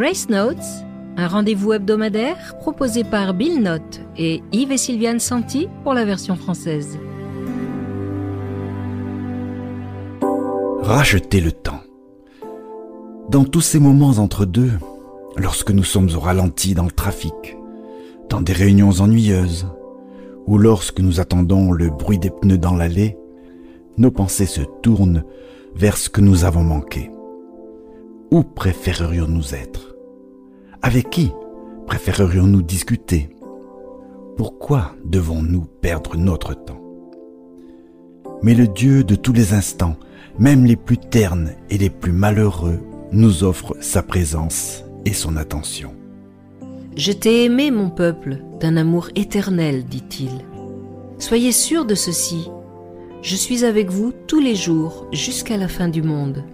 Grace Notes, un rendez-vous hebdomadaire proposé par Bill Note et Yves et Sylviane Santi pour la version française. Racheter le temps. Dans tous ces moments entre deux, lorsque nous sommes au ralenti dans le trafic, dans des réunions ennuyeuses, ou lorsque nous attendons le bruit des pneus dans l'allée, nos pensées se tournent vers ce que nous avons manqué. Où préférerions-nous être? Avec qui préférerions-nous discuter? Pourquoi devons-nous perdre notre temps? Mais le Dieu de tous les instants, même les plus ternes et les plus malheureux, nous offre sa présence et son attention. Je t'ai aimé, mon peuple, d'un amour éternel, dit-il. Soyez sûrs de ceci, je suis avec vous tous les jours jusqu'à la fin du monde.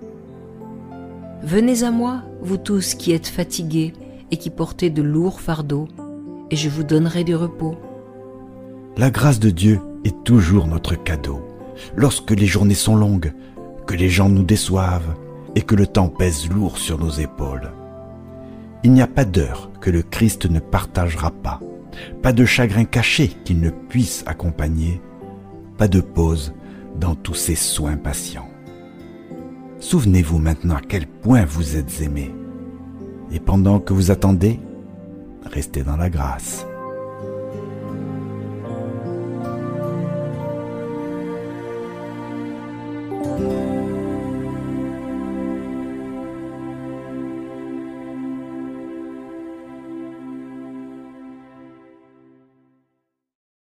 Venez à moi, vous tous qui êtes fatigués et qui portez de lourds fardeaux, et je vous donnerai du repos. La grâce de Dieu est toujours notre cadeau. Lorsque les journées sont longues, que les gens nous déçoivent et que le temps pèse lourd sur nos épaules. Il n'y a pas d'heure que le Christ ne partagera pas, pas de chagrin caché qu'il ne puisse accompagner, pas de pause dans tous ces soins patients. Souvenez-vous maintenant à quel point vous êtes aimé. Et pendant que vous attendez, restez dans la grâce.